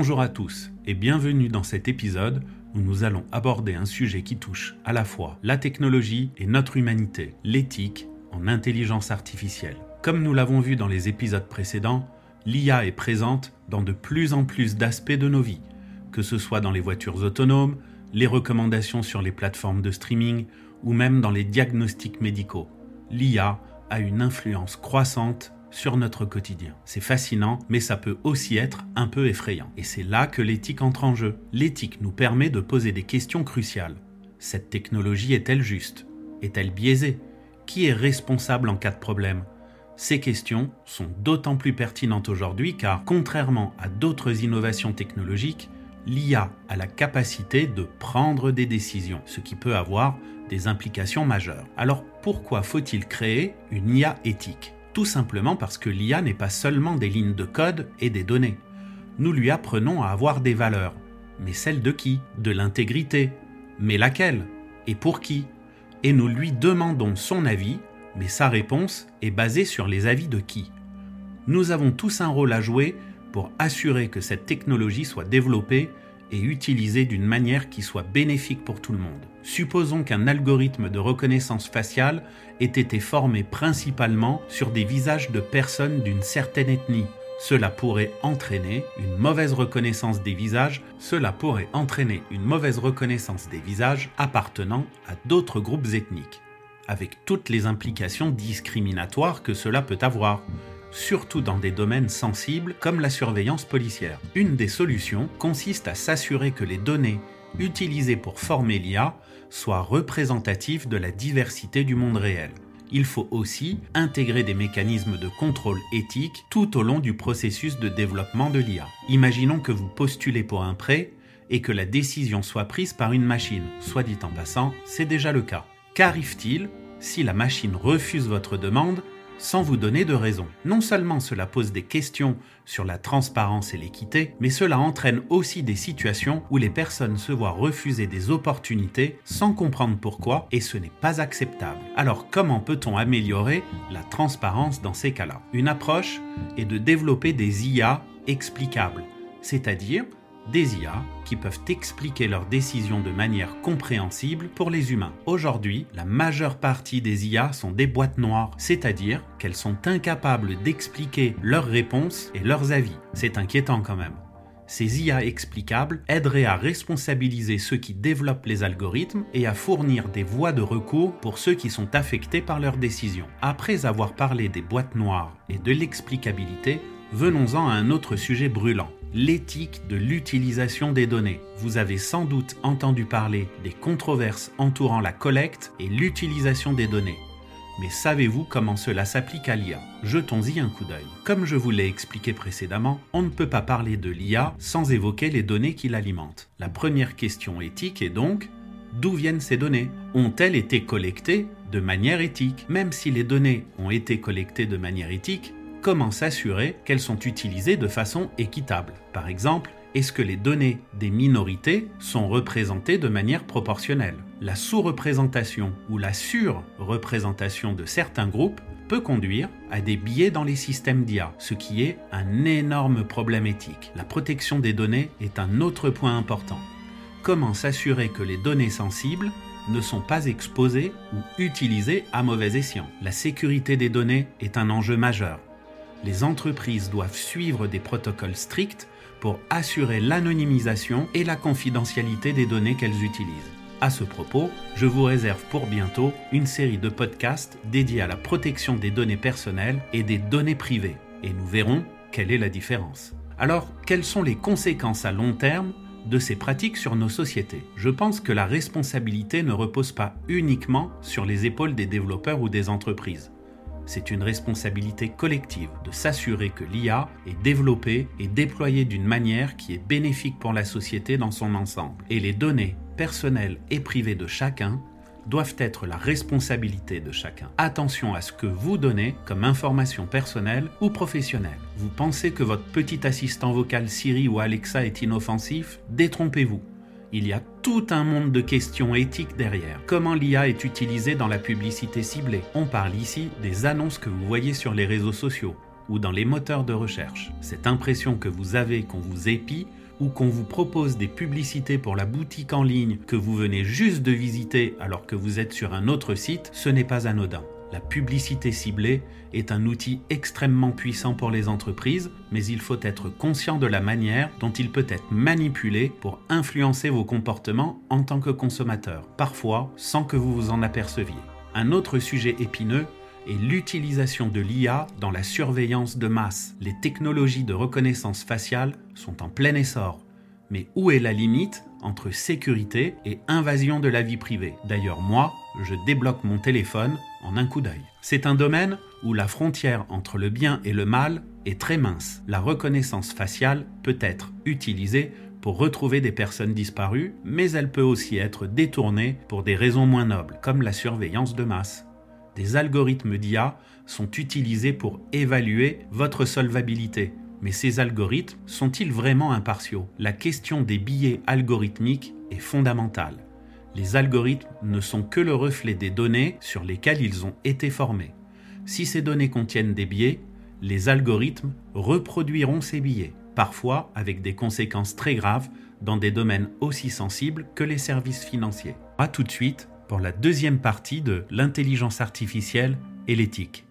Bonjour à tous et bienvenue dans cet épisode où nous allons aborder un sujet qui touche à la fois la technologie et notre humanité, l'éthique en intelligence artificielle. Comme nous l'avons vu dans les épisodes précédents, l'IA est présente dans de plus en plus d'aspects de nos vies, que ce soit dans les voitures autonomes, les recommandations sur les plateformes de streaming ou même dans les diagnostics médicaux. L'IA a une influence croissante sur notre quotidien. C'est fascinant, mais ça peut aussi être un peu effrayant. Et c'est là que l'éthique entre en jeu. L'éthique nous permet de poser des questions cruciales. Cette technologie est-elle juste? Est-elle biaisée? Qui est responsable en cas de problème? Ces questions sont d'autant plus pertinentes aujourd'hui car, contrairement à d'autres innovations technologiques, l'IA a la capacité de prendre des décisions, ce qui peut avoir des implications majeures. Alors pourquoi faut-il créer une IA éthique? Tout simplement parce que l'IA n'est pas seulement des lignes de code et des données. Nous lui apprenons à avoir des valeurs. Mais celles de qui? De l'intégrité. Mais laquelle? Et pour qui? Et nous lui demandons son avis, mais sa réponse est basée sur les avis de qui? Nous avons tous un rôle à jouer pour assurer que cette technologie soit développée et utilisée d'une manière qui soit bénéfique pour tout le monde. Supposons qu'un algorithme de reconnaissance faciale ait été formé principalement sur des visages de personnes d'une certaine ethnie. Cela pourrait entraîner une mauvaise reconnaissance des visages, cela pourrait entraîner une mauvaise reconnaissance des visages appartenant à d'autres groupes ethniques, avec toutes les implications discriminatoires que cela peut avoir surtout dans des domaines sensibles comme la surveillance policière. Une des solutions consiste à s'assurer que les données utilisées pour former l'IA soient représentatives de la diversité du monde réel. Il faut aussi intégrer des mécanismes de contrôle éthique tout au long du processus de développement de l'IA. Imaginons que vous postulez pour un prêt et que la décision soit prise par une machine. Soit dit en passant, c'est déjà le cas. Qu'arrive-t-il si la machine refuse votre demande sans vous donner de raison. Non seulement cela pose des questions sur la transparence et l'équité, mais cela entraîne aussi des situations où les personnes se voient refuser des opportunités sans comprendre pourquoi et ce n'est pas acceptable. Alors comment peut-on améliorer la transparence dans ces cas-là? Une approche est de développer des IA explicables, c'est-à-dire des IA qui peuvent expliquer leurs décisions de manière compréhensible pour les humains. Aujourd'hui, la majeure partie des IA sont des boîtes noires, c'est-à-dire qu'elles sont incapables d'expliquer leurs réponses et leurs avis. C'est inquiétant quand même. Ces IA explicables aideraient à responsabiliser ceux qui développent les algorithmes et à fournir des voies de recours pour ceux qui sont affectés par leurs décisions. Après avoir parlé des boîtes noires et de l'explicabilité, venons-en à un autre sujet brûlant l'éthique de l'utilisation des données. Vous avez sans doute entendu parler des controverses entourant la collecte et l'utilisation des données. Mais savez-vous comment cela s'applique à l'IA Jetons-y un coup d'œil. Comme je vous l'ai expliqué précédemment, on ne peut pas parler de l'IA sans évoquer les données qui l'alimentent. La première question éthique est donc d'où viennent ces données? Ont-elles été collectées de manière éthique? Même si les données ont été collectées de manière éthique, comment s'assurer qu'elles sont utilisées de façon équitable. Par exemple, est-ce que les données des minorités sont représentées de manière proportionnelle? La sous-représentation ou la sur-représentation de certains groupes peut conduire à des biais dans les systèmes d'IA, ce qui est un énorme problème éthique. La protection des données est un autre point important. Comment s'assurer que les données sensibles ne sont pas exposées ou utilisées à mauvais escient? La sécurité des données est un enjeu majeur les entreprises doivent suivre des protocoles stricts pour assurer l'anonymisation et la confidentialité des données qu'elles utilisent. À ce propos, je vous réserve pour bientôt une série de podcasts dédiés à la protection des données personnelles et des données privées, et nous verrons quelle est la différence. Alors, quelles sont les conséquences à long terme de ces pratiques sur nos sociétés? Je pense que la responsabilité ne repose pas uniquement sur les épaules des développeurs ou des entreprises c'est une responsabilité collective de s'assurer que l'IA est développée et déployée d'une manière qui est bénéfique pour la société dans son ensemble. Et les données personnelles et privées de chacun doivent être la responsabilité de chacun. Attention à ce que vous donnez comme information personnelle ou professionnelle. Vous pensez que votre petit assistant vocal Siri ou Alexa est inoffensif? Détrompez-vous il y a tout un monde de questions éthiques derrière. Comment l'IA est utilisée dans la publicité ciblée? On parle ici des annonces que vous voyez sur les réseaux sociaux ou dans les moteurs de recherche. Cette impression que vous avez qu'on vous épie ou qu'on vous propose des publicités pour la boutique en ligne que vous venez juste de visiter alors que vous êtes sur un autre site, ce n'est pas anodin. La publicité ciblée est un outil extrêmement puissant pour les entreprises, mais il faut être conscient de la manière dont il peut être manipulé pour influencer vos comportements en tant que consommateur, parfois sans que vous vous en aperceviez. Un autre sujet épineux est l'utilisation de l'IA dans la surveillance de masse. Les technologies de reconnaissance faciale sont en plein essor. Mais où est la limite entre sécurité et invasion de la vie privée D'ailleurs, moi, je débloque mon téléphone en un coup d'œil. C'est un domaine où la frontière entre le bien et le mal est très mince. La reconnaissance faciale peut être utilisée pour retrouver des personnes disparues, mais elle peut aussi être détournée pour des raisons moins nobles, comme la surveillance de masse. Des algorithmes d'IA sont utilisés pour évaluer votre solvabilité. Mais ces algorithmes sont-ils vraiment impartiaux? La question des billets algorithmiques est fondamentale les algorithmes ne sont que le reflet des données sur lesquelles ils ont été formés. Si ces données contiennent des biais, les algorithmes reproduiront ces biais, parfois avec des conséquences très graves dans des domaines aussi sensibles que les services financiers. A tout de suite pour la deuxième partie de l'intelligence artificielle et l'éthique.